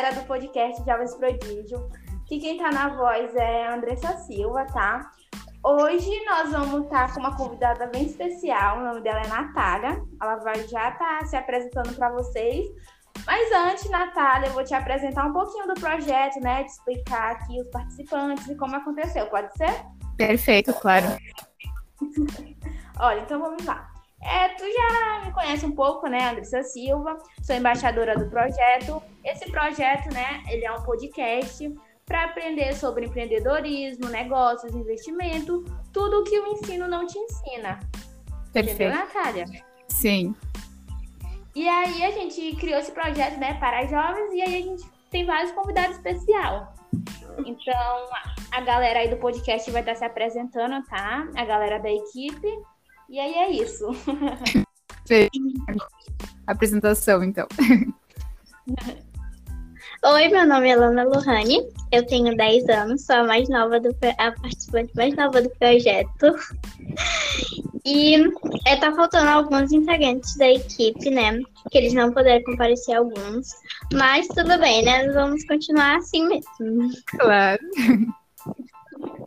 Galera do podcast Jovens Prodígio. Que quem tá na voz é a Andressa Silva, tá? Hoje nós vamos estar tá com uma convidada bem especial. O nome dela é Natália. Ela vai já estar tá se apresentando para vocês. Mas antes, Natália, eu vou te apresentar um pouquinho do projeto, né? Te explicar aqui os participantes e como aconteceu. Pode ser? Perfeito, claro. Olha, então vamos lá. É, tu já me conhece um pouco, né, Andressa Silva, sou embaixadora do projeto. Esse projeto, né, ele é um podcast para aprender sobre empreendedorismo, negócios, investimento, tudo que o ensino não te ensina. Perfeito. Entendeu, Natália? Sim. E aí a gente criou esse projeto, né, para jovens, e aí a gente tem vários convidados especiais. Então, a galera aí do podcast vai estar se apresentando, tá? A galera da equipe. E aí é isso. Apresentação, então. Oi, meu nome é Lana Lohane, eu tenho 10 anos, sou a mais nova do a participante mais nova do projeto. E é, tá faltando alguns integrantes da equipe, né? Que eles não puderam comparecer alguns. Mas tudo bem, né? Vamos continuar assim mesmo. Claro.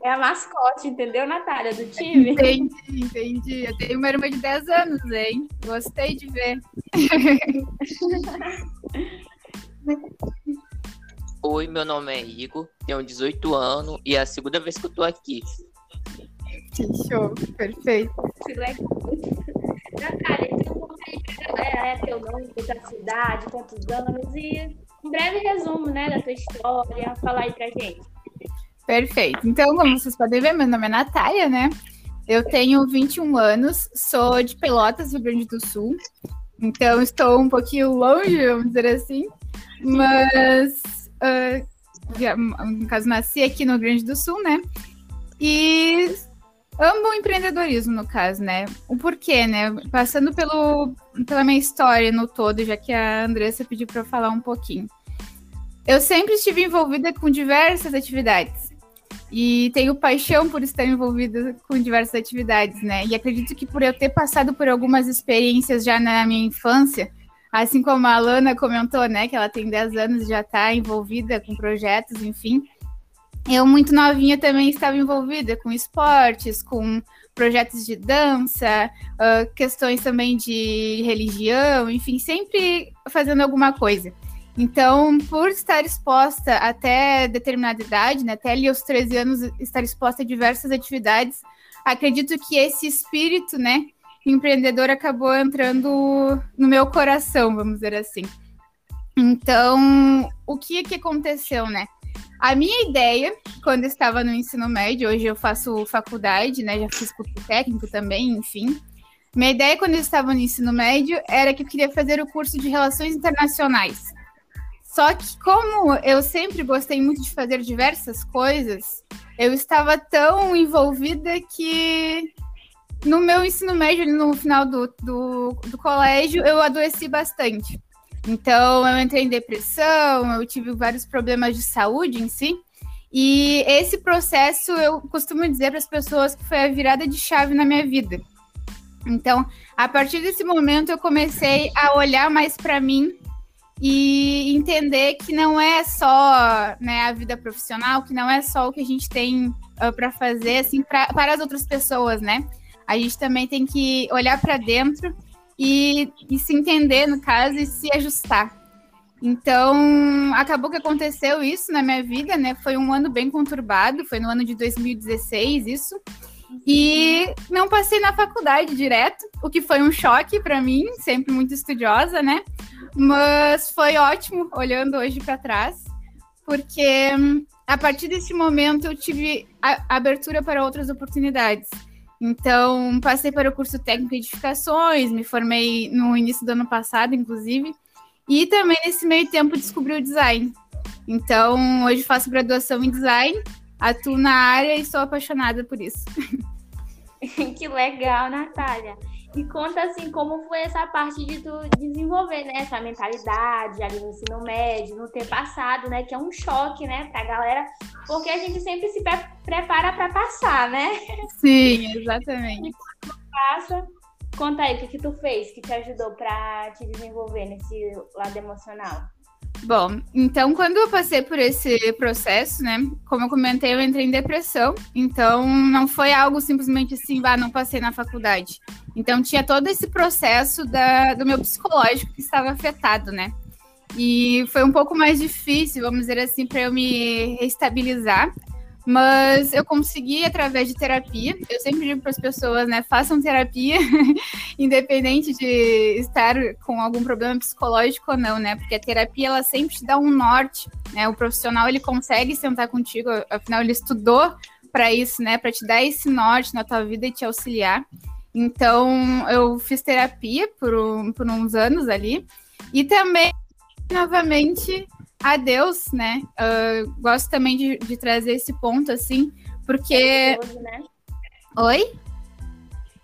É a mascote, entendeu, Natália, do time? Entendi, entendi. Eu tenho uma irmã de 10 anos, hein? Gostei de ver. Oi, meu nome é Igor, tenho 18 anos e é a segunda vez que eu tô aqui. Que show, perfeito. Natália, então conta aí pra galera, né, teu nome, tua cidade, quantos anos e um breve resumo, né, da tua história, falar aí pra gente. Perfeito. Então, como vocês podem ver, meu nome é Natália, né? Eu tenho 21 anos, sou de Pelotas, Rio Grande do Sul. Então, estou um pouquinho longe, vamos dizer assim. Mas, uh, no caso, nasci aqui no Grande do Sul, né? E amo o empreendedorismo, no caso, né? O porquê, né? Passando pelo, pela minha história no todo, já que a Andressa pediu para eu falar um pouquinho. Eu sempre estive envolvida com diversas atividades. E tenho paixão por estar envolvida com diversas atividades, né? E acredito que por eu ter passado por algumas experiências já na minha infância, assim como a Alana comentou, né, que ela tem 10 anos e já está envolvida com projetos, enfim. Eu, muito novinha, também estava envolvida com esportes, com projetos de dança, uh, questões também de religião, enfim, sempre fazendo alguma coisa. Então, por estar exposta até determinada idade, né, até ali aos 13 anos, estar exposta a diversas atividades, acredito que esse espírito, né, empreendedor acabou entrando no meu coração, vamos dizer assim. Então, o que que aconteceu, né? A minha ideia, quando estava no ensino médio, hoje eu faço faculdade, né, já fiz curso técnico também, enfim. Minha ideia quando eu estava no ensino médio era que eu queria fazer o curso de Relações Internacionais. Só que, como eu sempre gostei muito de fazer diversas coisas, eu estava tão envolvida que no meu ensino médio, no final do, do, do colégio, eu adoeci bastante. Então, eu entrei em depressão, eu tive vários problemas de saúde em si. E esse processo, eu costumo dizer para as pessoas que foi a virada de chave na minha vida. Então, a partir desse momento, eu comecei a olhar mais para mim e entender que não é só né, a vida profissional, que não é só o que a gente tem uh, para fazer assim pra, para as outras pessoas, né? A gente também tem que olhar para dentro e, e se entender, no caso, e se ajustar. Então, acabou que aconteceu isso na minha vida, né? Foi um ano bem conturbado, foi no ano de 2016 isso. E não passei na faculdade direto, o que foi um choque para mim, sempre muito estudiosa, né? Mas foi ótimo olhando hoje para trás, porque hum, a partir desse momento eu tive abertura para outras oportunidades. Então, passei para o curso técnico de edificações, me formei no início do ano passado, inclusive, e também nesse meio tempo descobri o design. Então, hoje faço graduação em design, atuo na área e sou apaixonada por isso. que legal, Natália. E conta assim como foi essa parte de tu desenvolver, né, essa mentalidade ali no ensino médio, não ter passado, né, que é um choque, né, pra galera, porque a gente sempre se pre prepara para passar, né? Sim, exatamente. E quando passa, conta aí o que que tu fez que te ajudou para te desenvolver nesse lado emocional. Bom, então quando eu passei por esse processo, né? Como eu comentei, eu entrei em depressão. Então não foi algo simplesmente assim, vá, não passei na faculdade. Então tinha todo esse processo da, do meu psicológico que estava afetado, né? E foi um pouco mais difícil, vamos dizer assim, para eu me estabilizar. Mas eu consegui através de terapia. Eu sempre digo para as pessoas, né, façam terapia, independente de estar com algum problema psicológico ou não, né? Porque a terapia ela sempre te dá um norte, né? O profissional ele consegue sentar contigo, afinal ele estudou para isso, né, para te dar esse norte na tua vida e te auxiliar. Então, eu fiz terapia por, um, por uns anos ali. E também, novamente, a Deus, né? Uh, gosto também de, de, trazer esse ponto, assim, porque. Religioso, né? Oi?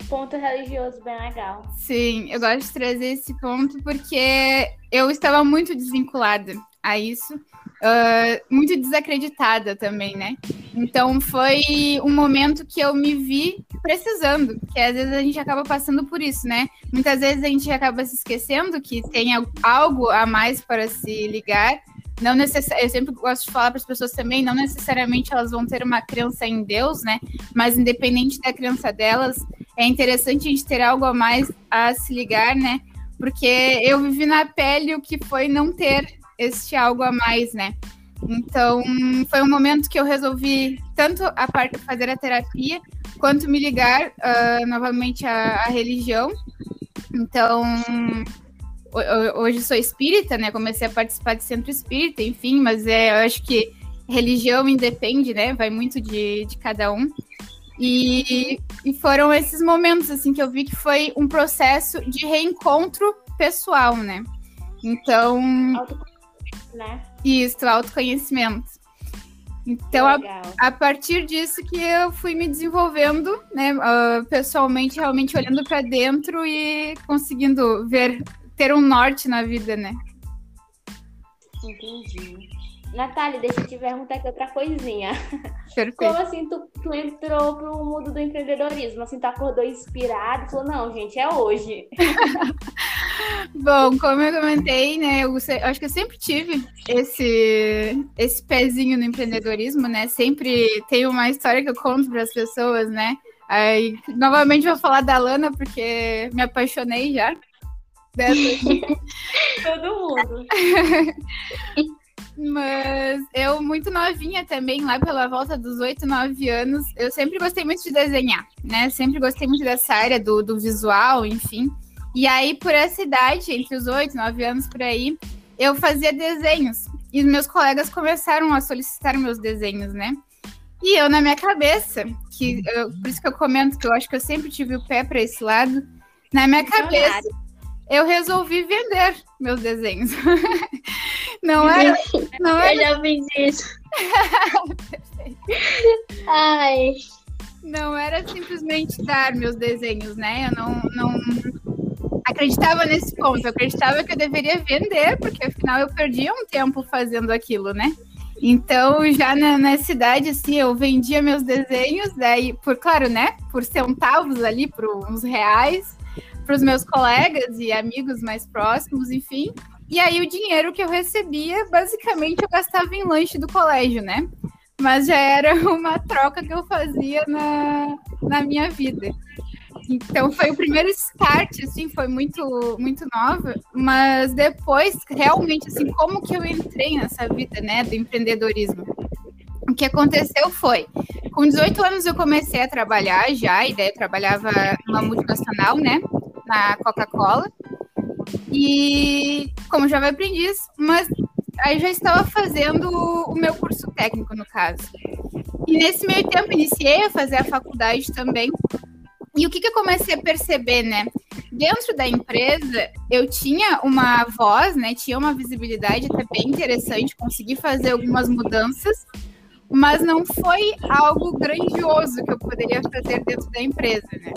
Ponto religioso bem legal. Sim, eu gosto de trazer esse ponto porque eu estava muito desvinculada a isso, uh, muito desacreditada também, né? Então foi um momento que eu me vi precisando, que às vezes a gente acaba passando por isso, né? Muitas vezes a gente acaba se esquecendo que tem algo a mais para se ligar não necess... eu sempre gosto de falar para as pessoas também, não necessariamente elas vão ter uma crença em Deus, né? Mas independente da crença delas, é interessante a gente ter algo a mais a se ligar, né? Porque eu vivi na pele o que foi não ter este algo a mais, né? Então, foi um momento que eu resolvi tanto a parte fazer a terapia, quanto me ligar uh, novamente à, à religião. Então, hoje sou espírita, né? Comecei a participar de centro espírita, enfim, mas é, eu acho que religião independe, né? Vai muito de, de cada um. E, e foram esses momentos, assim, que eu vi que foi um processo de reencontro pessoal, né? Então. Autoconhecimento, né? Isso, autoconhecimento. Então, a, a, partir disso que eu fui me desenvolvendo, né, uh, pessoalmente, realmente olhando para dentro e conseguindo ver ter um norte na vida, né? Entendi. Natália, deixa eu te perguntar aqui outra coisinha. Perfeito. Como assim tu, tu entrou pro mundo do empreendedorismo? Assim, tu acordou inspirado falou, não, gente, é hoje. Bom, como eu comentei, né, eu, eu, acho que eu sempre tive esse, esse pezinho no empreendedorismo, né? Sempre tem uma história que eu conto para as pessoas, né? Aí, novamente vou falar da Lana, porque me apaixonei já Todo mundo. Mas eu, muito novinha também, lá pela volta dos 8, 9 anos, eu sempre gostei muito de desenhar, né? Sempre gostei muito dessa área do, do visual, enfim. E aí, por essa idade, entre os 8, 9 anos por aí, eu fazia desenhos. E meus colegas começaram a solicitar meus desenhos, né? E eu, na minha cabeça, que eu, por isso que eu comento que eu acho que eu sempre tive o pé para esse lado, na minha cabeça eu resolvi vender meus desenhos. Não era. Não era... Eu já fiz isso. Ai. Não era simplesmente dar meus desenhos, né? Eu não, não acreditava nesse ponto. Eu acreditava que eu deveria vender, porque afinal eu perdia um tempo fazendo aquilo, né? Então, já na, na cidade, assim, eu vendia meus desenhos, daí, por claro, né? Por centavos ali, por uns reais para os meus colegas e amigos mais próximos, enfim. E aí o dinheiro que eu recebia, basicamente eu gastava em lanche do colégio, né? Mas já era uma troca que eu fazia na, na minha vida. Então foi o primeiro start, assim, foi muito muito nova, mas depois realmente assim, como que eu entrei nessa vida, né, do empreendedorismo? O que aconteceu foi, com 18 anos eu comecei a trabalhar já, e daí eu trabalhava numa multinacional, né? Na Coca-Cola. E como jovem aprendiz, mas aí já estava fazendo o meu curso técnico, no caso. E nesse meio tempo iniciei a fazer a faculdade também. E o que, que eu comecei a perceber, né? Dentro da empresa, eu tinha uma voz, né? Tinha uma visibilidade até bem interessante, consegui fazer algumas mudanças, mas não foi algo grandioso que eu poderia fazer dentro da empresa, né?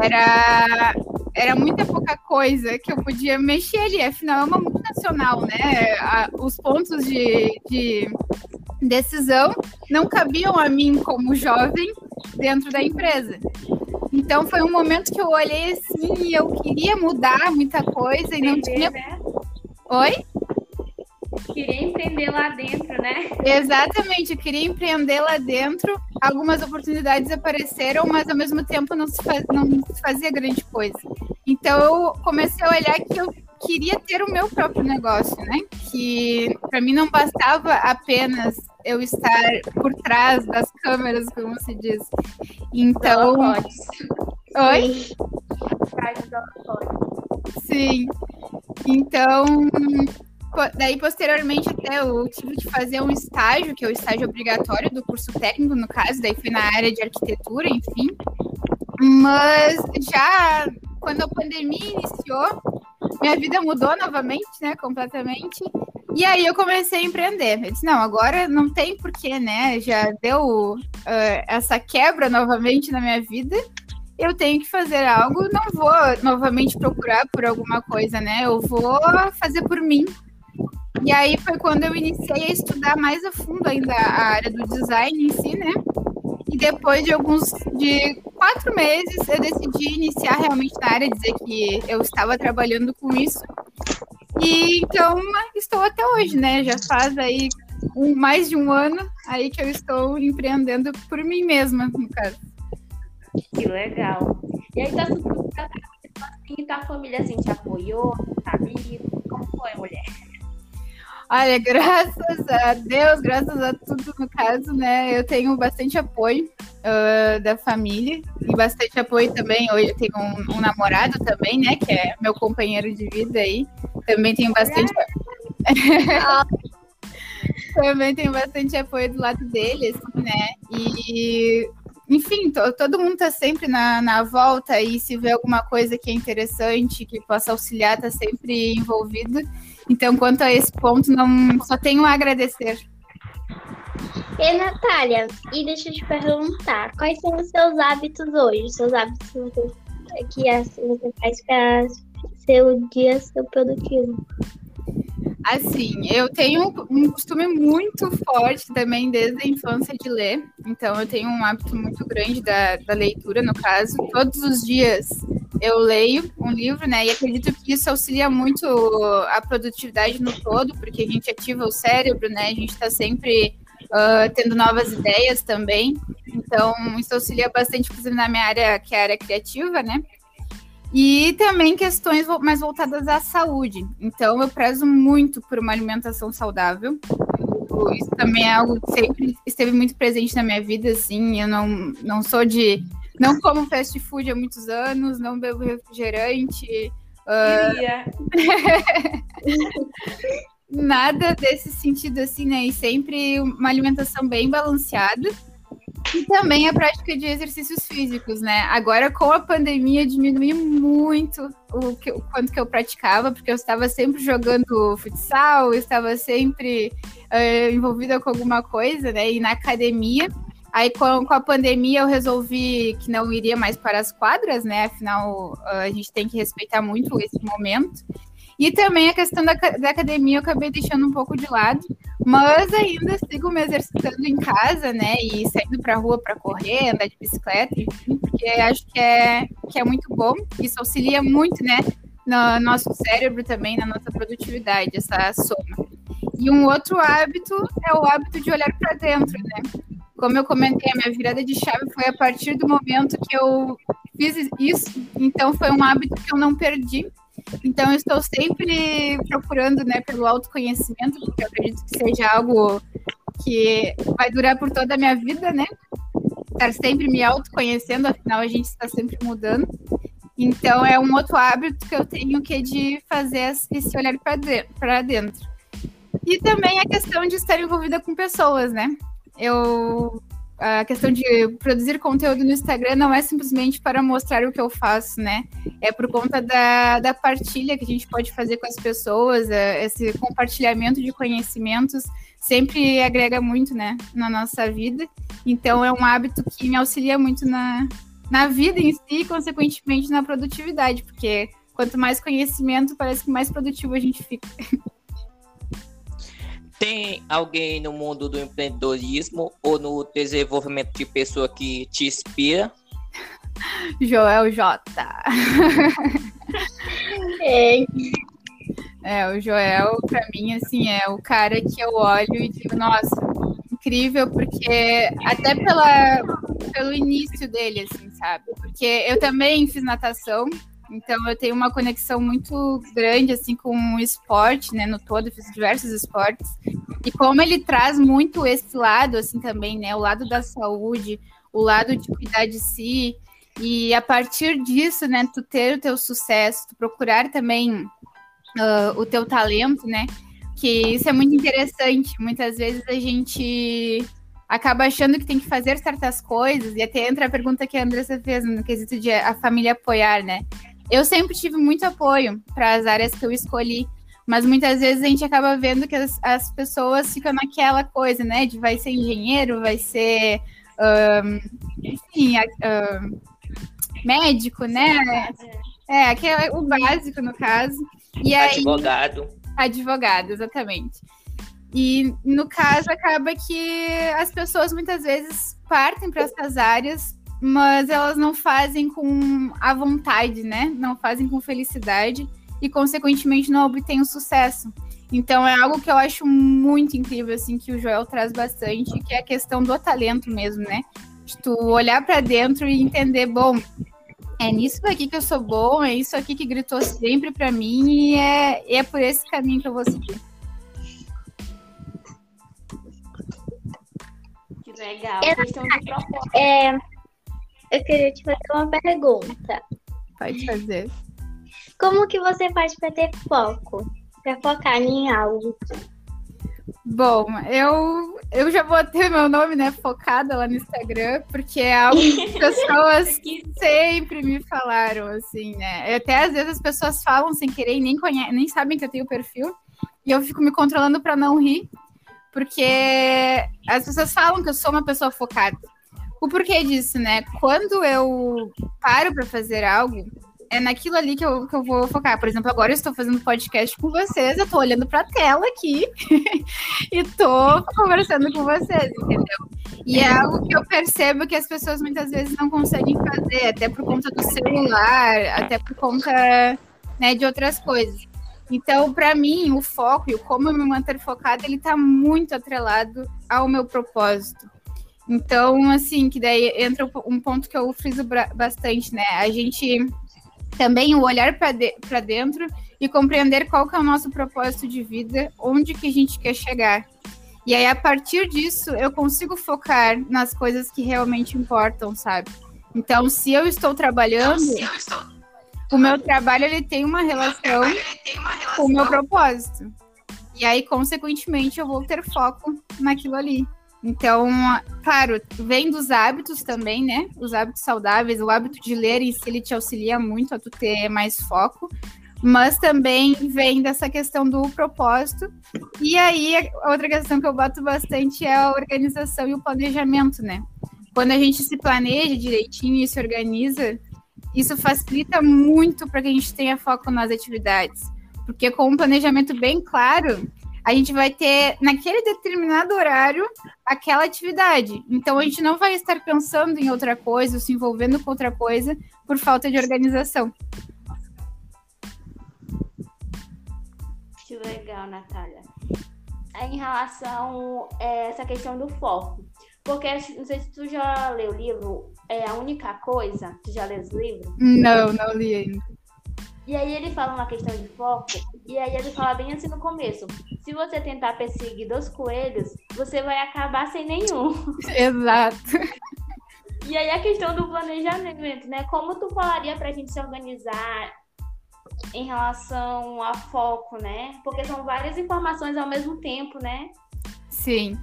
Era, era muita pouca coisa que eu podia mexer ali. Afinal, é uma multinacional, né? os pontos de, de decisão não cabiam a mim como jovem dentro da empresa. Então foi um momento que eu olhei assim e eu queria mudar muita coisa e não tinha. Né? Oi? Queria empreender lá dentro, né? Exatamente, eu queria empreender lá dentro. Algumas oportunidades apareceram, mas ao mesmo tempo não se, faz, não se fazia grande coisa. Então eu comecei a olhar que eu queria ter o meu próprio negócio, né? Que para mim não bastava apenas eu estar por trás das câmeras, como se diz. Então. Oi? Sim. Então, daí posteriormente até eu tive que fazer um estágio, que é o estágio obrigatório do curso técnico, no caso, daí foi na área de arquitetura, enfim. Mas já quando a pandemia iniciou, minha vida mudou novamente, né, completamente. E aí eu comecei a empreender. Eu disse, não, agora não tem porquê, né? Já deu uh, essa quebra novamente na minha vida. Eu tenho que fazer algo, não vou novamente procurar por alguma coisa, né? Eu vou fazer por mim. E aí foi quando eu iniciei a estudar mais a fundo ainda a área do design em si, né? E depois de alguns de quatro meses eu decidi iniciar realmente na área, dizer que eu estava trabalhando com isso. E então estou até hoje, né? Já faz aí um, mais de um ano aí que eu estou empreendendo por mim mesma, no caso. Que legal. E aí tá tudo assim, tua família assim te apoiou, amigo? Como foi, mulher? Olha, graças a Deus, graças a tudo no caso, né? Eu tenho bastante apoio uh, da família e bastante apoio também. Hoje eu tenho um, um, namorado também, né? Que é meu companheiro de vida aí. Também tenho bastante. também tenho bastante apoio do lado dele, assim, né? E enfim, todo mundo tá sempre na, na volta e se vê alguma coisa que é interessante, que possa auxiliar, tá sempre envolvido. Então, quanto a esse ponto, não só tenho a agradecer. E Natália, e deixa eu te perguntar, quais são os seus hábitos hoje? Os seus hábitos que você, que você faz para seu dia ser produtivo? Assim, eu tenho um costume muito forte também desde a infância de ler. Então, eu tenho um hábito muito grande da, da leitura, no caso. Todos os dias eu leio um livro, né? E acredito que isso auxilia muito a produtividade no todo, porque a gente ativa o cérebro, né? A gente está sempre uh, tendo novas ideias também. Então, isso auxilia bastante, inclusive, na minha área, que é a área criativa, né? E também questões mais voltadas à saúde. Então, eu prezo muito por uma alimentação saudável. Isso também é algo que sempre esteve muito presente na minha vida, assim. Eu não, não sou de não como fast food há muitos anos, não bebo refrigerante. Uh... Nada desse sentido, assim, né? E sempre uma alimentação bem balanceada. E também a prática de exercícios físicos, né? Agora, com a pandemia, diminui muito o, que, o quanto que eu praticava, porque eu estava sempre jogando futsal, estava sempre uh, envolvida com alguma coisa, né? E na academia. Aí, com, com, a pandemia, eu resolvi que não iria mais para as quadras, né? Afinal, a gente tem que respeitar muito esse momento. E também a questão da, da academia eu acabei deixando um pouco de lado, mas ainda sigo me exercitando em casa, né? E saindo para rua para correr, andar de bicicleta, enfim, porque acho que é, que é muito bom. Isso auxilia muito, né? No nosso cérebro também, na nossa produtividade, essa soma. E um outro hábito é o hábito de olhar para dentro, né? Como eu comentei, a minha virada de chave foi a partir do momento que eu fiz isso, então foi um hábito que eu não perdi. Então, eu estou sempre procurando né, pelo autoconhecimento, porque eu acredito que seja algo que vai durar por toda a minha vida, né? Estar sempre me autoconhecendo, afinal, a gente está sempre mudando. Então, é um outro hábito que eu tenho que é de fazer esse olhar para dentro. E também a questão de estar envolvida com pessoas, né? eu a questão de produzir conteúdo no Instagram não é simplesmente para mostrar o que eu faço, né? É por conta da, da partilha que a gente pode fazer com as pessoas, é, esse compartilhamento de conhecimentos sempre agrega muito, né, na nossa vida. Então é um hábito que me auxilia muito na, na vida em si e, consequentemente, na produtividade, porque quanto mais conhecimento, parece que mais produtivo a gente fica. Tem alguém no mundo do empreendedorismo ou no desenvolvimento de pessoa que te inspira? Joel J. É. É, o Joel, para mim, assim, é o cara que eu olho e digo, nossa, incrível, porque até pela, pelo início dele, assim, sabe? Porque eu também fiz natação, então eu tenho uma conexão muito grande assim com o esporte, né, no todo, fiz diversos esportes. E como ele traz muito esse lado assim também, né, o lado da saúde, o lado de cuidar de si, e a partir disso, né, tu ter o teu sucesso, tu procurar também uh, o teu talento, né? Que isso é muito interessante. Muitas vezes a gente acaba achando que tem que fazer certas coisas, e até entra a pergunta que a Andressa fez no quesito de a família apoiar, né? Eu sempre tive muito apoio para as áreas que eu escolhi, mas muitas vezes a gente acaba vendo que as, as pessoas ficam naquela coisa, né? De vai ser engenheiro, vai ser. Um, enfim, um, médico, né? É, que é o básico, no caso. E advogado. Aí, advogado, exatamente. E no caso acaba que as pessoas muitas vezes partem para essas áreas mas elas não fazem com a vontade, né? Não fazem com felicidade e, consequentemente, não obtêm o sucesso. Então, é algo que eu acho muito incrível, assim, que o Joel traz bastante, que é a questão do talento mesmo, né? De tu olhar para dentro e entender, bom, é nisso aqui que eu sou bom, é isso aqui que gritou sempre para mim e é, é por esse caminho que eu vou seguir. Que legal. É, questão de propósito. É, eu queria te fazer uma pergunta. Pode fazer. Como que você faz para ter foco? Para focar em algo? Bom, eu, eu já botei meu nome, né, focada lá no Instagram, porque é algo que as pessoas sempre me falaram, assim, né? Até às vezes as pessoas falam sem querer e nem, conhe nem sabem que eu tenho perfil, e eu fico me controlando para não rir, porque as pessoas falam que eu sou uma pessoa focada o porquê disso, né? Quando eu paro para fazer algo, é naquilo ali que eu, que eu vou focar. Por exemplo, agora eu estou fazendo podcast com vocês, eu estou olhando para a tela aqui e estou conversando com vocês, entendeu? E é algo que eu percebo que as pessoas muitas vezes não conseguem fazer, até por conta do celular, até por conta né, de outras coisas. Então, para mim, o foco e o como eu me manter focada, ele está muito atrelado ao meu propósito. Então, assim, que daí entra um ponto que eu friso bastante, né? A gente também o olhar para de, dentro e compreender qual que é o nosso propósito de vida, onde que a gente quer chegar. E aí, a partir disso, eu consigo focar nas coisas que realmente importam, sabe? Então, se eu estou trabalhando, então, eu estou... o meu trabalho ele tem uma relação, tem uma relação com o meu propósito. E aí, consequentemente, eu vou ter foco naquilo ali. Então, claro, vem dos hábitos também, né? Os hábitos saudáveis, o hábito de ler em si, ele te auxilia muito a tu ter mais foco, mas também vem dessa questão do propósito. E aí, outra questão que eu boto bastante é a organização e o planejamento, né? Quando a gente se planeja direitinho e se organiza, isso facilita muito para que a gente tenha foco nas atividades. Porque com um planejamento bem claro, a gente vai ter naquele determinado horário aquela atividade. Então a gente não vai estar pensando em outra coisa, ou se envolvendo com outra coisa por falta de organização. Que legal, Natália. Em relação a é, essa questão do foco, porque não sei se tu já leu o livro É a Única Coisa, tu já leu esse livro? Não, não li ainda. E aí ele fala uma questão de foco, e aí ele fala bem assim no começo. Se você tentar perseguir dois coelhos, você vai acabar sem nenhum. Exato. E aí a questão do planejamento, né? Como tu falaria pra gente se organizar em relação a foco, né? Porque são várias informações ao mesmo tempo, né? Sim.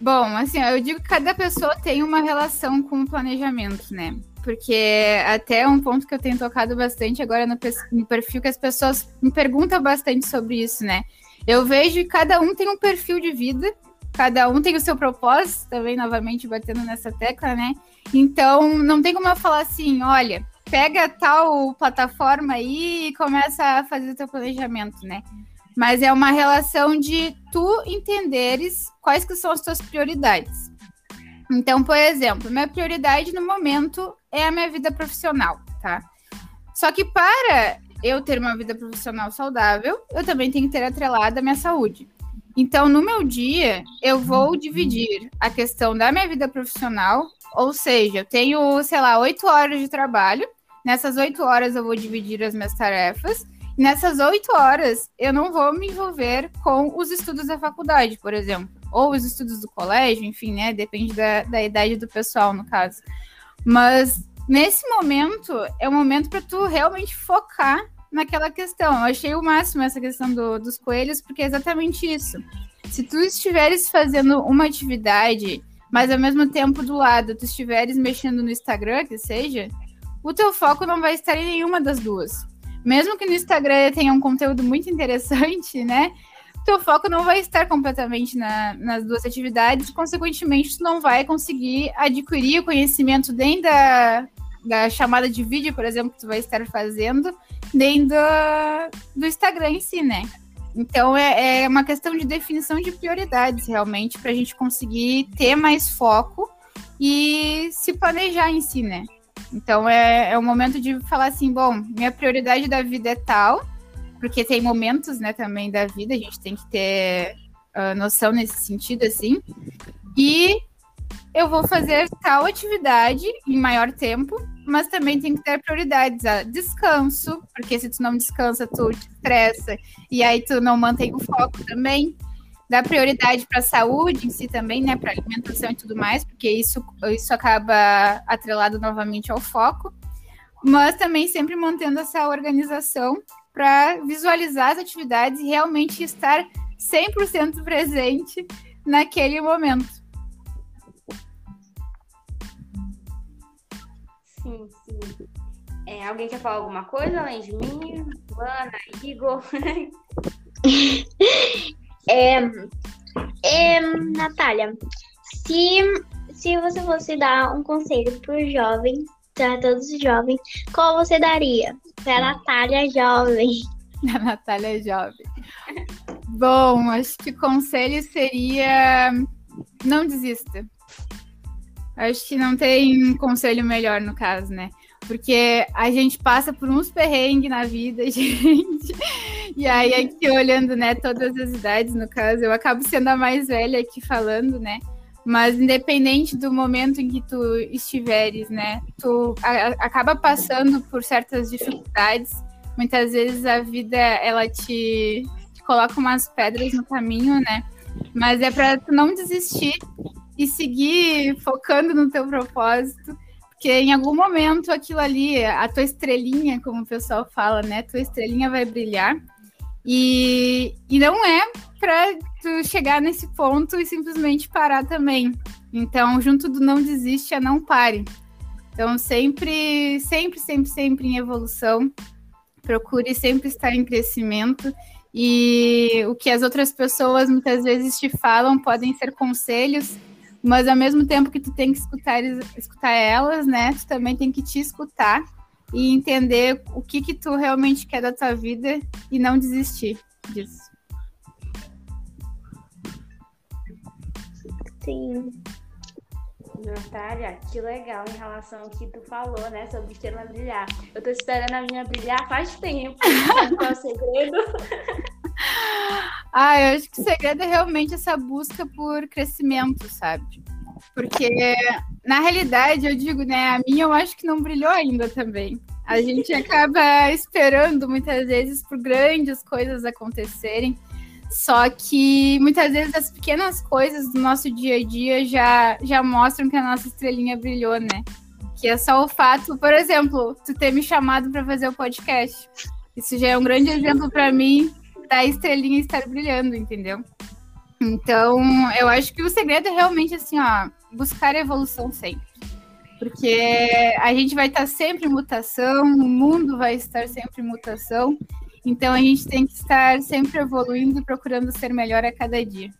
Bom, assim, eu digo que cada pessoa tem uma relação com o planejamento, né? Porque até um ponto que eu tenho tocado bastante agora no, no perfil, que as pessoas me perguntam bastante sobre isso, né? Eu vejo que cada um tem um perfil de vida, cada um tem o seu propósito, também novamente batendo nessa tecla, né? Então, não tem como eu falar assim, olha, pega tal plataforma aí e começa a fazer o teu planejamento, né? Mas é uma relação de tu entenderes quais que são as tuas prioridades. Então, por exemplo, minha prioridade no momento é a minha vida profissional, tá? Só que para eu ter uma vida profissional saudável, eu também tenho que ter atrelada a minha saúde. Então, no meu dia, eu vou dividir a questão da minha vida profissional, ou seja, eu tenho, sei lá, oito horas de trabalho. Nessas oito horas, eu vou dividir as minhas tarefas. Nessas oito horas, eu não vou me envolver com os estudos da faculdade, por exemplo, ou os estudos do colégio, enfim, né? Depende da, da idade do pessoal, no caso. Mas nesse momento, é o momento para tu realmente focar naquela questão. Eu achei o máximo essa questão do, dos coelhos, porque é exatamente isso. Se tu estiveres fazendo uma atividade, mas ao mesmo tempo do lado tu estiveres mexendo no Instagram, que seja, o teu foco não vai estar em nenhuma das duas. Mesmo que no Instagram tenha um conteúdo muito interessante, né? Teu foco não vai estar completamente na, nas duas atividades, consequentemente, tu não vai conseguir adquirir o conhecimento nem da, da chamada de vídeo, por exemplo, que tu vai estar fazendo, nem do, do Instagram em si, né? Então é, é uma questão de definição de prioridades, realmente, para a gente conseguir ter mais foco e se planejar em si, né? Então é, é o momento de falar assim, bom, minha prioridade da vida é tal, porque tem momentos, né, também da vida, a gente tem que ter uh, noção nesse sentido, assim. E eu vou fazer tal atividade em maior tempo, mas também tem que ter prioridades. a Descanso, porque se tu não descansa, tu te estressa, e aí tu não mantém o foco também. Dá prioridade para a saúde em si também, né? Para alimentação e tudo mais, porque isso, isso acaba atrelado novamente ao foco. Mas também sempre mantendo essa organização para visualizar as atividades e realmente estar 100% presente naquele momento. Sim, sim. É, alguém quer falar alguma coisa além de mim? Luana, Igor? é, é, Natália, se, se você fosse dar um conselho para os jovens, todos os jovens, qual você daria para Natália jovem? A Natália jovem. Bom, acho que o conselho seria não desista. Acho que não tem conselho melhor no caso, né? Porque a gente passa por uns perrengues na vida, gente. E aí, aqui olhando, né, todas as idades, no caso, eu acabo sendo a mais velha aqui falando, né? Mas independente do momento em que tu estiveres, né, tu a, acaba passando por certas dificuldades. Muitas vezes a vida ela te, te coloca umas pedras no caminho, né? Mas é para tu não desistir e seguir focando no teu propósito, porque em algum momento aquilo ali, a tua estrelinha, como o pessoal fala, né? Tua estrelinha vai brilhar. E, e não é para tu chegar nesse ponto e simplesmente parar também. Então, junto do não desiste a não pare. Então, sempre, sempre, sempre, sempre em evolução. Procure sempre estar em crescimento. E o que as outras pessoas muitas vezes te falam podem ser conselhos, mas ao mesmo tempo que tu tem que escutar, escutar elas, né? Tu também tem que te escutar e entender o que que tu realmente quer da tua vida e não desistir disso. Sim. Natália, que legal em relação ao que tu falou, né, sobre estrela brilhar. Eu tô esperando a minha brilhar faz tempo. Qual é o segredo? Ah, eu acho que o segredo é realmente essa busca por crescimento, sabe? Porque, na realidade, eu digo, né, a minha eu acho que não brilhou ainda também. A gente acaba esperando muitas vezes por grandes coisas acontecerem. Só que muitas vezes as pequenas coisas do nosso dia a dia já, já mostram que a nossa estrelinha brilhou, né? Que é só o fato, por exemplo, tu ter me chamado para fazer o podcast. Isso já é um grande exemplo para mim da estrelinha estar brilhando, entendeu? Então, eu acho que o segredo é realmente assim, ó, buscar evolução sempre. Porque a gente vai estar sempre em mutação, o mundo vai estar sempre em mutação. Então a gente tem que estar sempre evoluindo e procurando ser melhor a cada dia.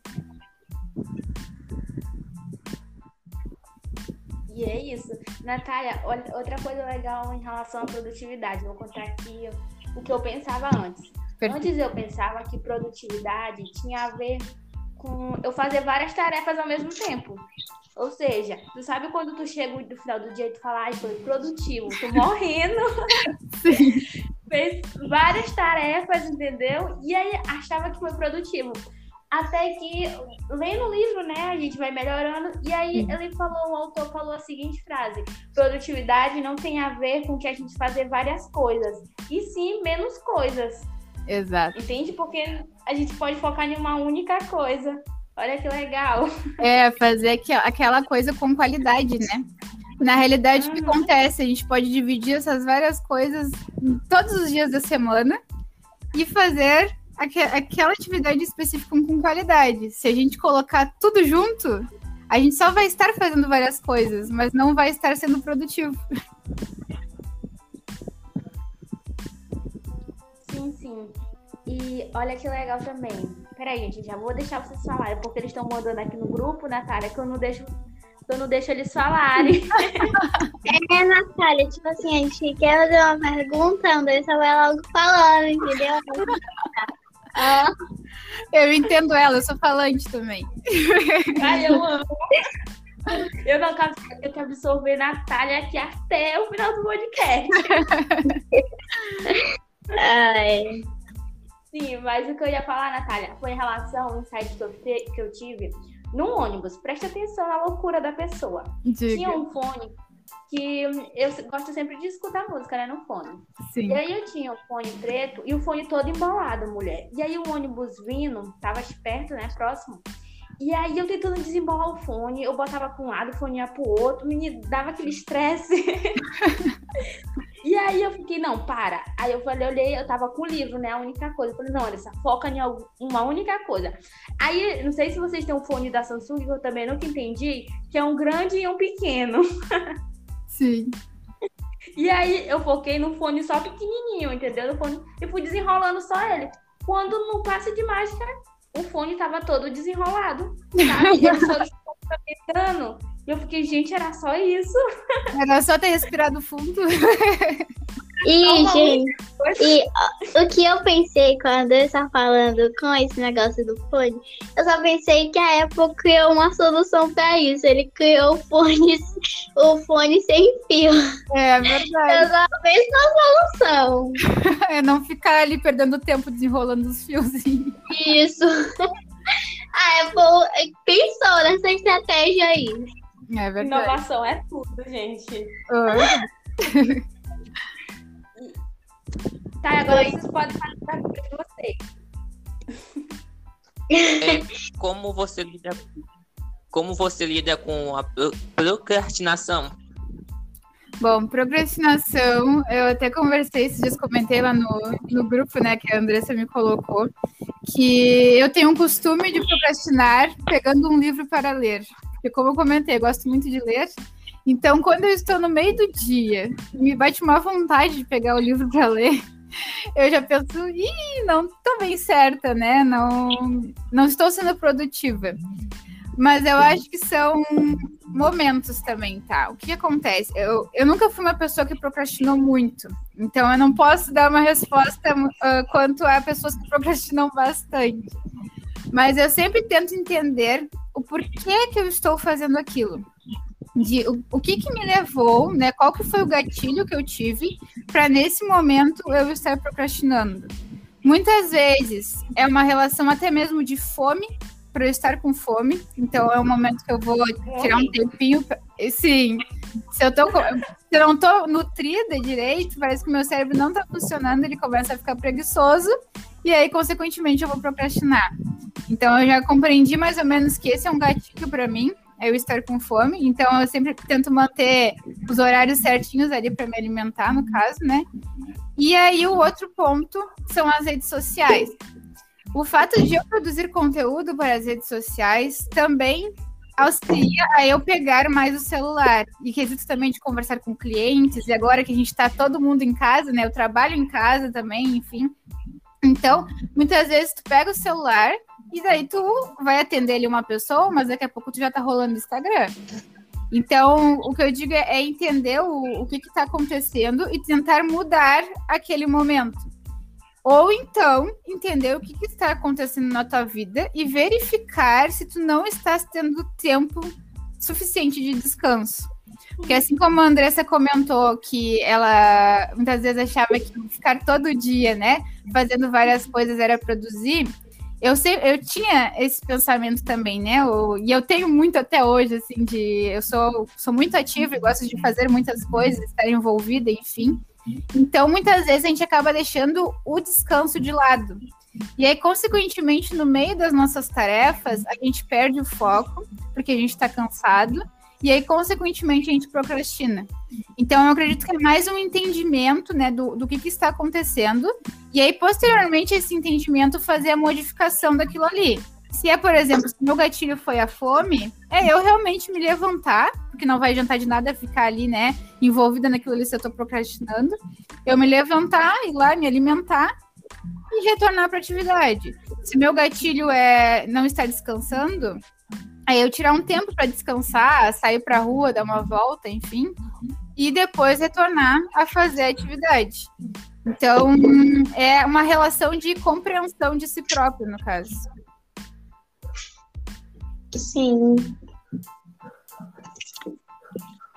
E é isso. Natália, outra coisa legal em relação à produtividade, vou contar aqui o que eu pensava antes. Antes eu pensava que produtividade tinha a ver com eu fazer várias tarefas ao mesmo tempo. Ou seja, tu sabe quando tu chega no final do dia e tu fala, ai, foi produtivo, tô morrendo. Sim. Fez várias tarefas, entendeu? E aí achava que foi produtivo. Até que, lendo o livro, né, a gente vai melhorando. E aí ele falou, o autor falou a seguinte frase: produtividade não tem a ver com que a gente fazer várias coisas, e sim menos coisas. Exato. Entende? Porque a gente pode focar em uma única coisa. Olha que legal. É, fazer aquela coisa com qualidade, né? Na realidade, uhum. o que acontece? A gente pode dividir essas várias coisas todos os dias da semana e fazer aqu aquela atividade específica com qualidade. Se a gente colocar tudo junto, a gente só vai estar fazendo várias coisas, mas não vai estar sendo produtivo. Sim, sim. E olha que legal também. Peraí, gente, já vou deixar vocês falarem, porque eles estão mandando aqui no grupo, Natália, que eu não deixo eu não deixo eles falarem. É, Natália, tipo assim, a gente quer fazer uma pergunta, André só vai logo falando, entendeu? Ah. Eu entendo ela, eu sou falante também. Ai, eu amo. Eu não quero ter que absorver Natália aqui até o final do podcast. Ai. Sim, mas o que eu ia falar, Natália, foi em relação ao insight que eu tive no ônibus. Preste atenção na loucura da pessoa. Diga. Tinha um fone que eu gosto sempre de escutar música, né, no fone. Sim. E aí eu tinha um fone preto e o fone todo embolado, mulher. E aí o ônibus vindo, tava perto, né, próximo. E aí eu tentando desembolar o fone, eu botava para um lado, o fone ia pro outro, me dava aquele estresse. e aí eu fiquei, não, para. Aí eu falei, olhei, eu tava com o livro, né? A única coisa. Eu falei, não, Andressa, foca em uma única coisa. Aí, não sei se vocês têm um fone da Samsung, que eu também nunca entendi, que é um grande e um pequeno. Sim. E aí eu foquei no fone só pequenininho, entendeu? No fone, e fui desenrolando só ele. Quando no passe de mágica, o fone tava todo desenrolado, sabe? E eles tentando. E eu fiquei, gente, era só isso. Era só ter respirado fundo. E, gente, e o que eu pensei quando eu estava falando com esse negócio do fone, eu só pensei que a Apple criou uma solução para isso. Ele criou o fone, o fone sem fio. É verdade. Eu só pensei na solução. É não ficar ali perdendo tempo desenrolando os fiozinhos. Isso. A Apple pensou nessa estratégia aí. É verdade. Inovação é tudo, gente. Uhum. Tá, agora Oi. vocês podem falar pra vocês. É, como você lida como você lida com a procrastinação? Bom, procrastinação, eu até conversei esses dias, comentei lá no, no grupo, né, que a Andressa me colocou, que eu tenho um costume de procrastinar pegando um livro para ler. Porque, como eu comentei, eu gosto muito de ler. Então, quando eu estou no meio do dia, me bate uma vontade de pegar o livro para ler, eu já penso, ih, não estou bem certa, né? Não, não estou sendo produtiva. Mas eu acho que são momentos também, tá? O que acontece? Eu, eu nunca fui uma pessoa que procrastinou muito. Então eu não posso dar uma resposta uh, quanto a pessoas que procrastinam bastante. Mas eu sempre tento entender o porquê que eu estou fazendo aquilo de o, o que, que me levou, né? Qual que foi o gatilho que eu tive para nesse momento eu estar procrastinando. Muitas vezes é uma relação até mesmo de fome, para eu estar com fome. Então é um momento que eu vou tirar um tempinho. Pra... Sim, se eu, tô, se eu não tô nutrida direito, parece que meu cérebro não tá funcionando, ele começa a ficar preguiçoso e aí, consequentemente, eu vou procrastinar. Então eu já compreendi mais ou menos que esse é um gatilho para mim eu estar com fome. Então, eu sempre tento manter os horários certinhos ali para me alimentar, no caso, né? E aí, o outro ponto são as redes sociais. O fato de eu produzir conteúdo para as redes sociais também auxilia a eu pegar mais o celular. E quesito também de conversar com clientes, e agora que a gente está todo mundo em casa, né? Eu trabalho em casa também, enfim. Então, muitas vezes tu pega o celular e daí tu vai atender ali uma pessoa, mas daqui a pouco tu já tá rolando no Instagram. Então, o que eu digo é, é entender o, o que está acontecendo e tentar mudar aquele momento. Ou então, entender o que, que, está acontecendo na tua vida e verificar se tu não estás tendo tempo suficiente de descanso. Porque assim como a Andressa comentou que ela muitas vezes achava que ficar todo dia, né, fazendo várias coisas era produzir, eu, sei, eu tinha esse pensamento também, né? Eu, e eu tenho muito até hoje, assim, de. Eu sou, sou muito ativa e gosto de fazer muitas coisas, estar envolvida, enfim. Então, muitas vezes a gente acaba deixando o descanso de lado. E aí, consequentemente, no meio das nossas tarefas, a gente perde o foco, porque a gente está cansado, e aí, consequentemente, a gente procrastina. Então, eu acredito que é mais um entendimento né, do, do que, que está acontecendo, e aí, posteriormente, esse entendimento fazer a modificação daquilo ali. Se é, por exemplo, se meu gatilho foi a fome, é eu realmente me levantar, porque não vai adiantar de nada ficar ali, né, envolvida naquilo ali se eu tô procrastinando. Eu me levantar, ir lá, me alimentar e retornar para atividade. Se meu gatilho é não estar descansando, aí eu tirar um tempo para descansar, sair para rua, dar uma volta, enfim, e depois retornar a fazer a atividade. Então, é uma relação de compreensão de si próprio, no caso. Sim.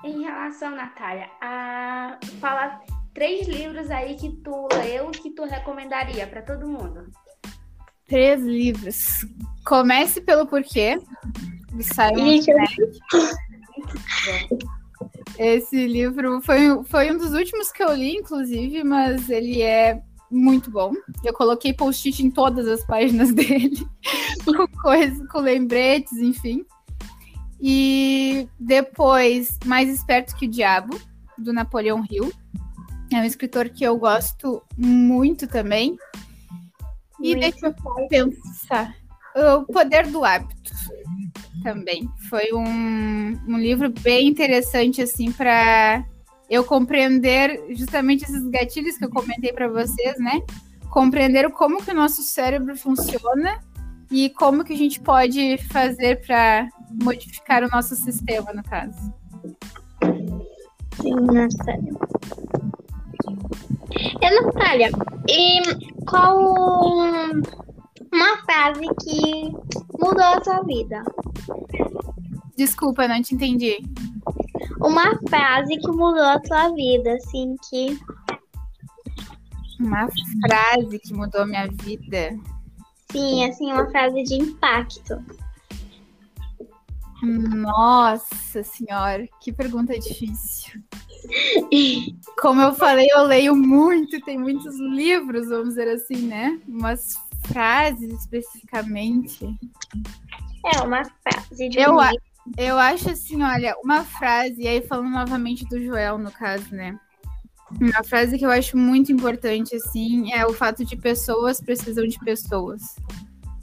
Em relação, Natália, a falar três livros aí que tu leu que tu recomendaria para todo mundo. Três livros. Comece pelo porquê. De Simon Esse livro foi, foi um dos últimos que eu li, inclusive, mas ele é muito bom. Eu coloquei post-it em todas as páginas dele, com coisas, com lembretes, enfim. E depois, Mais Esperto que o Diabo, do Napoleão Hill. É um escritor que eu gosto muito também. E muito deixa eu pensar. O Poder do Hábito também. Foi um, um livro bem interessante, assim, para eu compreender justamente esses gatilhos que eu comentei para vocês, né? Compreender como que o nosso cérebro funciona e como que a gente pode fazer para modificar o nosso sistema, no caso. Sim, nossa. É, Natália, e qual uma frase que mudou a sua vida? Desculpa, não te entendi. Uma frase que mudou a sua vida, assim, que. Uma frase que mudou a minha vida. Sim, assim, uma frase de impacto. Nossa senhora, que pergunta difícil. Como eu falei, eu leio muito, tem muitos livros, vamos dizer assim, né? Umas frases especificamente. É, uma frase de eu, livro. Eu acho assim, olha, uma frase, e aí falando novamente do Joel, no caso, né? Uma frase que eu acho muito importante, assim, é o fato de pessoas precisam de pessoas.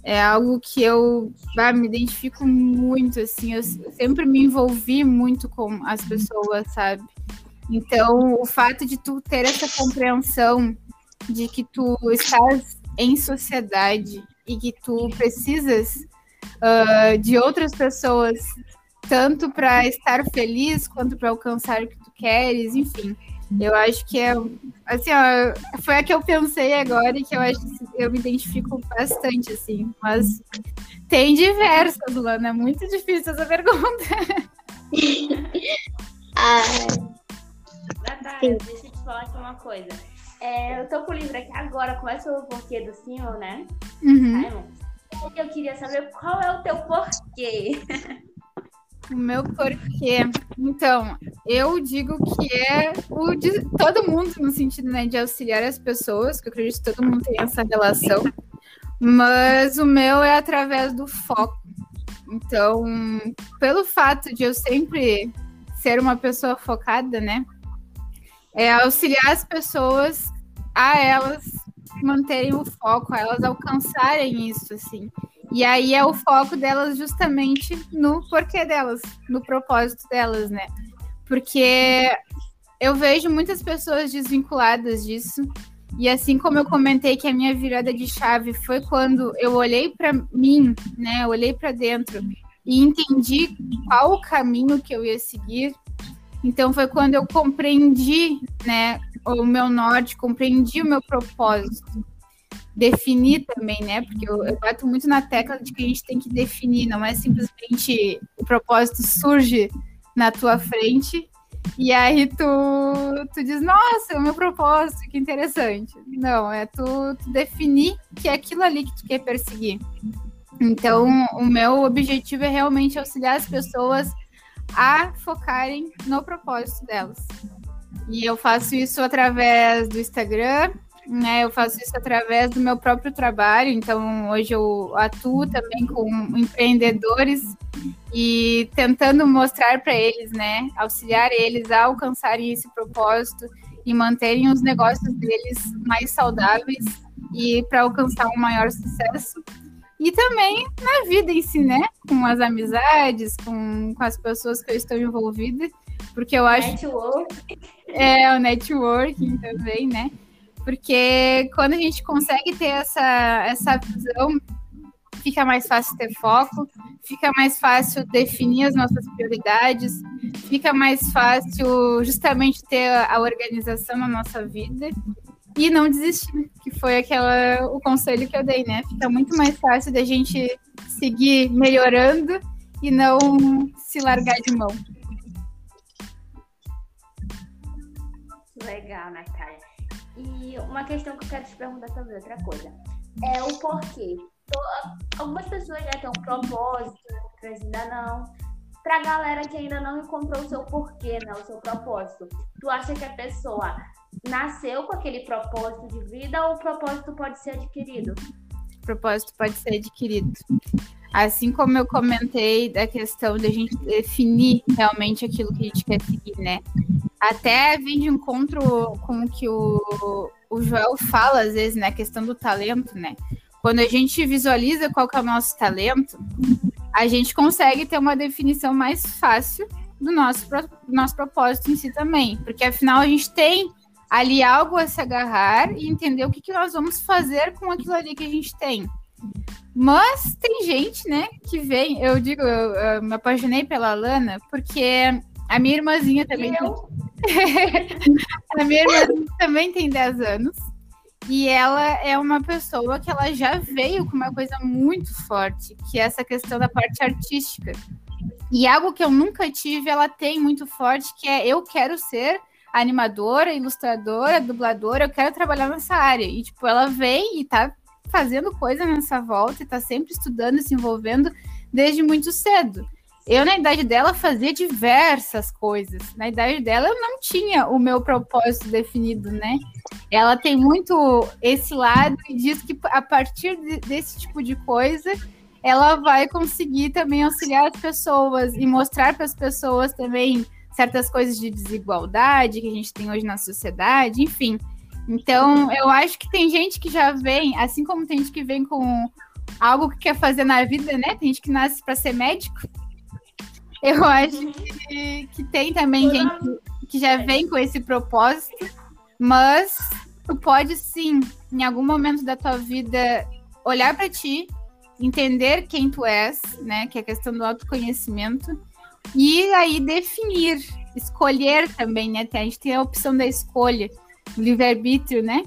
É algo que eu ah, me identifico muito, assim, eu sempre me envolvi muito com as pessoas, sabe? Então, o fato de tu ter essa compreensão de que tu estás em sociedade e que tu precisas uh, de outras pessoas tanto para estar feliz quanto para alcançar o que tu queres, enfim. Eu acho que é assim, ó, foi a que eu pensei agora e que eu acho que eu me identifico bastante assim, mas tem diversas, Lana, é muito difícil essa pergunta. ah, Natália, deixa eu te falar aqui uma coisa. É, eu tô com o livro aqui agora, começa o porquê do senhor, né? Uhum. Eu queria saber qual é o teu porquê. O meu porquê. Então, eu digo que é o de todo mundo, no sentido né, de auxiliar as pessoas, que eu acredito que todo mundo tem essa relação. Mas o meu é através do foco. Então, pelo fato de eu sempre ser uma pessoa focada, né? É auxiliar as pessoas a elas manterem o foco, elas alcançarem isso, assim. E aí é o foco delas justamente no porquê delas, no propósito delas, né? Porque eu vejo muitas pessoas desvinculadas disso. E assim como eu comentei que a minha virada de chave foi quando eu olhei para mim, né? Eu olhei para dentro e entendi qual o caminho que eu ia seguir. Então foi quando eu compreendi, né, o meu norte, compreendi o meu propósito definir também, né? Porque eu, eu bato muito na tecla de que a gente tem que definir, não é simplesmente o propósito surge na tua frente E aí tu, tu diz, nossa, é o meu propósito, que interessante. Não, é tu, tu definir que é aquilo ali que tu quer perseguir. Então, o meu objetivo é realmente auxiliar as pessoas a focarem no propósito delas. E eu faço isso através do Instagram, né? Eu faço isso através do meu próprio trabalho. Então, hoje eu atuo também com empreendedores e tentando mostrar para eles, né? Auxiliar eles a alcançarem esse propósito e manterem os negócios deles mais saudáveis e para alcançar um maior sucesso. E também na vida em si, né? Com as amizades, com, com as pessoas que eu estou envolvida. Porque eu acho. É, o networking também, né? Porque quando a gente consegue ter essa, essa visão, fica mais fácil ter foco, fica mais fácil definir as nossas prioridades, fica mais fácil justamente ter a organização na nossa vida e não desistir, que foi aquela o conselho que eu dei, né? Fica muito mais fácil da gente seguir melhorando e não se largar de mão. Legal, Natália. E uma questão que eu quero te perguntar também, outra coisa. É o porquê. Algumas pessoas já têm um propósito, outras ainda não. Pra galera que ainda não encontrou o seu porquê, né? O seu propósito. Tu acha que a pessoa nasceu com aquele propósito de vida ou o propósito pode ser adquirido? O propósito pode ser adquirido. Assim como eu comentei da questão da gente definir realmente aquilo que a gente quer seguir, né? Até vem de encontro com o que o, o Joel fala, às vezes, né? A questão do talento, né? Quando a gente visualiza qual é o nosso talento, a gente consegue ter uma definição mais fácil do nosso, nosso propósito em si também. Porque afinal a gente tem ali algo a se agarrar e entender o que, que nós vamos fazer com aquilo ali que a gente tem. Mas tem gente, né, que vem. Eu digo, eu, eu me apaixonei pela Lana porque a minha irmãzinha também. Tem... a minha irmã também tem 10 anos. E ela é uma pessoa que ela já veio com uma coisa muito forte, que é essa questão da parte artística. E algo que eu nunca tive, ela tem muito forte, que é eu quero ser animadora, ilustradora, dubladora, eu quero trabalhar nessa área. E, tipo, ela vem e tá fazendo coisa nessa volta e tá sempre estudando, se envolvendo desde muito cedo. Eu, na idade dela, fazia diversas coisas. Na idade dela, eu não tinha o meu propósito definido, né? Ela tem muito esse lado e diz que a partir de, desse tipo de coisa, ela vai conseguir também auxiliar as pessoas e mostrar para as pessoas também certas coisas de desigualdade que a gente tem hoje na sociedade, enfim. Então, eu acho que tem gente que já vem, assim como tem gente que vem com algo que quer fazer na vida, né? Tem gente que nasce para ser médico. Eu acho que, que tem também gente que já vem com esse propósito, mas tu pode sim, em algum momento da tua vida, olhar para ti, entender quem tu és, né? Que é a questão do autoconhecimento e aí definir, escolher também, né? A gente tem a opção da escolha, livre-arbítrio, né?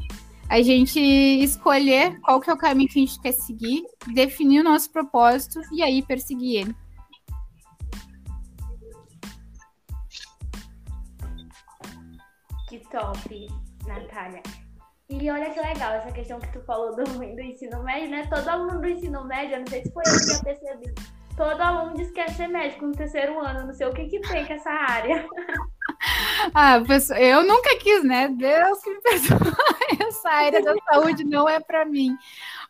A gente escolher qual que é o caminho que a gente quer seguir, definir o nosso propósito e aí perseguir ele. Top, Natália. E olha que legal essa questão que tu falou do, do ensino médio, né? Todo aluno do ensino médio, eu não sei se foi eu que já percebi, todo aluno diz que quer ser médico no terceiro ano. Não sei o que que tem com essa área. Ah, eu nunca quis, né? Deus que me perdoe. Essa área da saúde não é para mim.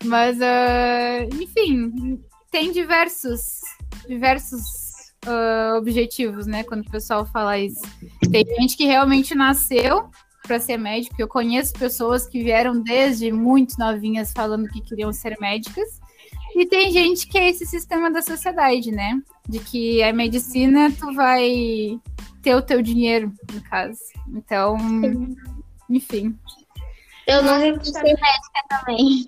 Mas, uh, enfim, tem diversos, diversos uh, objetivos, né? Quando o pessoal fala isso. Tem gente que realmente nasceu para ser médico. Eu conheço pessoas que vieram desde muito novinhas falando que queriam ser médicas. E tem gente que é esse sistema da sociedade, né? De que a medicina tu vai ter o teu dinheiro, no caso. Então, enfim. Eu não lembro de ser médica também.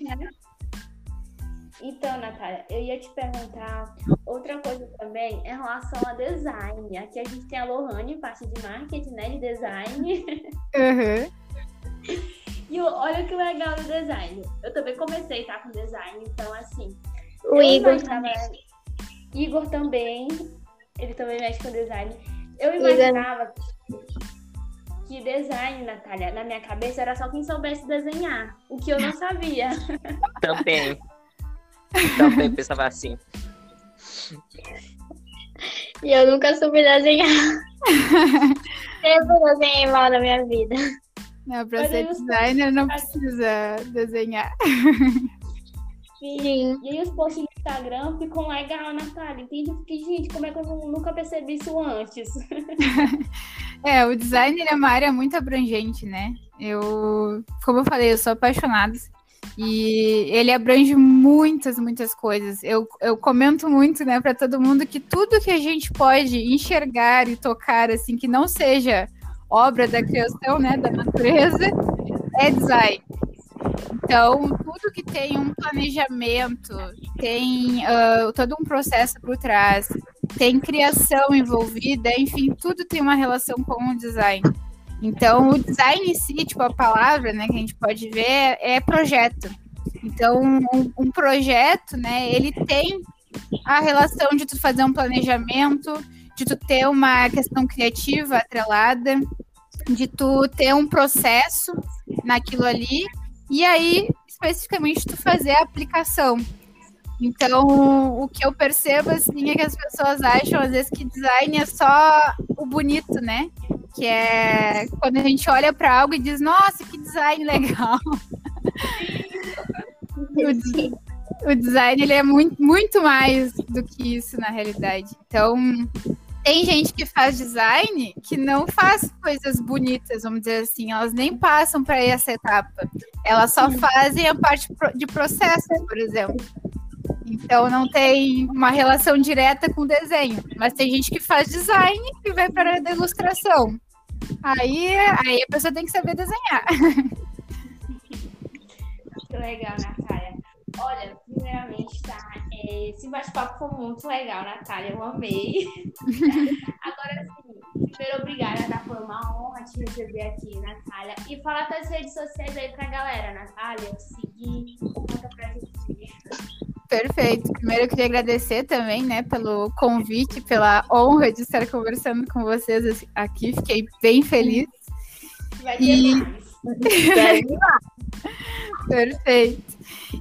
Então, Natália, eu ia te perguntar outra coisa também em relação a design. Aqui a gente tem a Lohane, parte de marketing, né? De design. Uhum. E olha que legal o design. Eu também comecei tá, com design, então assim, o Igor também. Igor também. Ele também mexe com design. Eu imaginava que design, Natália, na minha cabeça era só quem soubesse desenhar, o que eu não sabia. Também. Também pensava assim. E eu nunca soube desenhar. Sempre desenhei mal na minha vida. Não, pra Mas ser designer não precisa desenhar. Sim. E aí os posts no Instagram ficam legal, Natália. Entende? Eu fiquei, gente, como é que eu nu- nunca percebi isso antes? É, o design ele é uma área muito abrangente, né? Eu, como eu falei, eu sou apaixonada. E ele abrange muitas, muitas coisas. Eu, eu comento muito, né, para todo mundo que tudo que a gente pode enxergar e tocar, assim, que não seja obra da criação, né, da natureza, é design. Então, tudo que tem um planejamento, tem ah, todo um processo por trás, tem criação envolvida, enfim, tudo tem uma relação com o design. Então, o design em si, tipo, a palavra, né, que a gente pode ver, é projeto. Então, um, um projeto, né, ele tem a relação de tu fazer um planejamento, de tu ter uma questão criativa atrelada, de tu ter um processo naquilo ali, e aí, especificamente, tu fazer a aplicação. Então, o que eu percebo, assim, é que as pessoas acham, às vezes, que design é só o bonito, né? Que é quando a gente olha para algo e diz, nossa, que design legal. O, o design, ele é muito, muito mais do que isso, na realidade. Então, tem gente que faz design que não faz coisas bonitas, vamos dizer assim. Elas nem passam para essa etapa. Elas só fazem a parte de processo, por exemplo. Então não tem uma relação direta com desenho. Mas tem gente que faz design e vai para a ilustração. Aí, aí a pessoa tem que saber desenhar. Que legal, Natália. Olha, primeiramente, tá? é, esse bate-papo foi muito legal, Natália. Eu amei. Agora, sim, primeiro, obrigada, tá? Foi uma honra te receber aqui, Natália. E fala tuas redes sociais aí pra galera, Natália. Seguir, conta pra gente. Perfeito. Primeiro eu queria agradecer também, né, pelo convite, pela honra de estar conversando com vocês aqui. Fiquei bem feliz. Vai ter E-. Perfeito.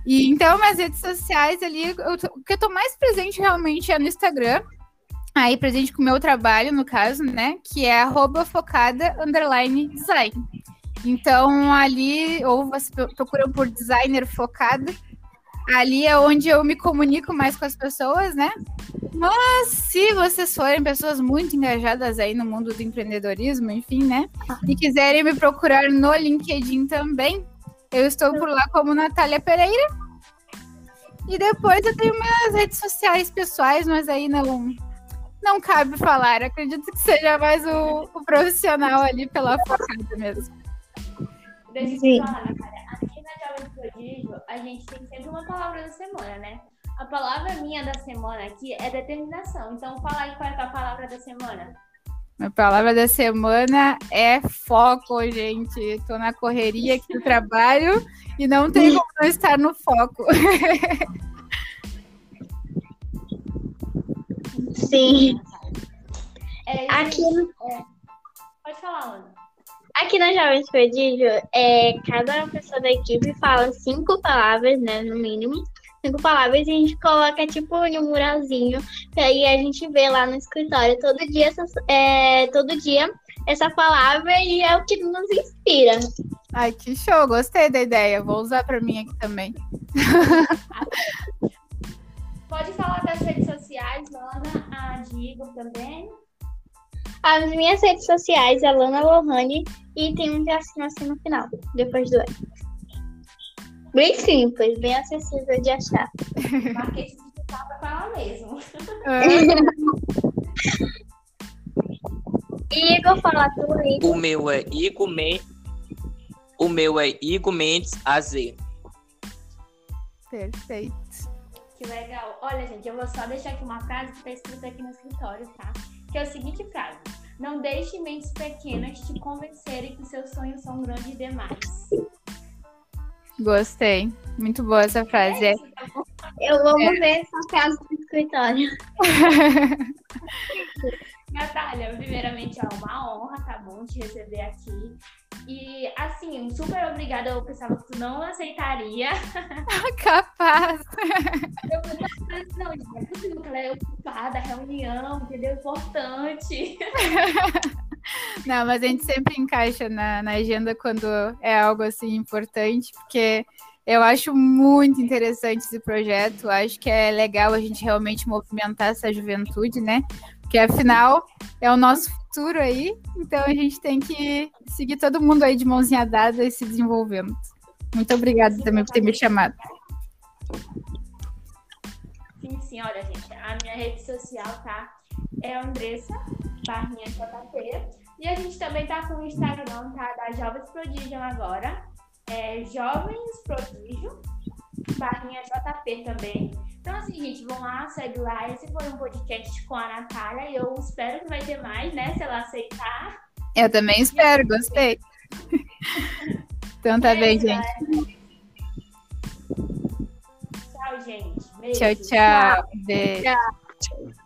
E então, minhas redes sociais ali, eu o que eu tô mais presente realmente é no Instagram. Aí, presente com o meu trabalho, no caso, né? Que é arroba focada underline design. Então, ali, ou vocês pro- procuram por designer focada. Ali é onde eu me comunico mais com as pessoas, né? Mas se vocês forem pessoas muito engajadas aí no mundo do empreendedorismo, enfim, né? E quiserem me procurar no LinkedIn também, eu estou por lá como Natália Pereira. E depois eu tenho minhas redes sociais pessoais, mas aí não, não cabe falar. Acredito que seja mais o, o profissional ali pela focada mesmo. Sim. A gente tem sempre uma palavra da semana, né? A palavra minha da semana aqui é determinação. Então, fala aí qual é a tua palavra da semana. A palavra da semana é foco, gente. Tô na correria aqui do trabalho e não tem como não estar no foco. Sim. É, Aqui, gente, Pode falar, Ana. Aqui na Jovens Prodígio, é, cada pessoa da equipe fala cinco palavras, né, no mínimo. Cinco palavras e a gente coloca, tipo, em um muralzinho. E aí a gente vê lá no escritório todo dia, essas- é, todo dia essa palavra e é o que nos inspira. Ai, que show, gostei da ideia. Vou usar para mim aqui também. Pode falar das redes sociais, Ana, a de Igor também. As minhas redes sociais é Lana Lohane e tem um tracinho assim no final, depois do E. Bem simples, bem acessível de achar. Marketing digital pra falar mesmo. Igor, fala tu aí. O meu é Igor Mendes. O meu é Igor Mendes AZ. Perfeito. Que legal. Olha, gente, eu vou só deixar aqui uma frase que tá escrita aqui no escritório, tá? Que é a seguinte frase. Não deixe mentes pequenas te convencerem que seus sonhos são grandes demais. Gostei. Muito boa essa frase. É. tá bom? Eu vou ver essa casa do escritório. Natália, primeiramente é uma honra, tá bom, te receber aqui. E, assim, super obrigada. Eu pensava que tu não aceitaria. Capaz. Eu pensava, não, não é possível que ela é ocupada, reunião, entendeu? Importante. Não, mas a gente sempre encaixa na, na agenda quando é algo assim importante, porque eu acho muito interessante esse projeto. Acho que é legal a gente realmente movimentar essa juventude, né? Porque afinal é o nosso futuro aí, então a gente tem que seguir todo mundo aí de mãozinha dada e se desenvolvendo. Muito obrigada também por ter me chamado. Sim, sim, olha, gente, a minha rede social tá é Andressa Barrinha JP. E a gente também tá com o Instagram, tá? Da Jovens Prodígio agora. É Jovens Prodígio, Barrinha JP também. Então, assim, gente, vão lá, segue lá. Esse foi um podcast com a Natália. E eu espero que vai ter mais, né? Se ela aceitar. Eu também espero, gostei. então tá bem, gente. Tchau, gente. Beijo. Tchau, tchau. Beijo. Tchau.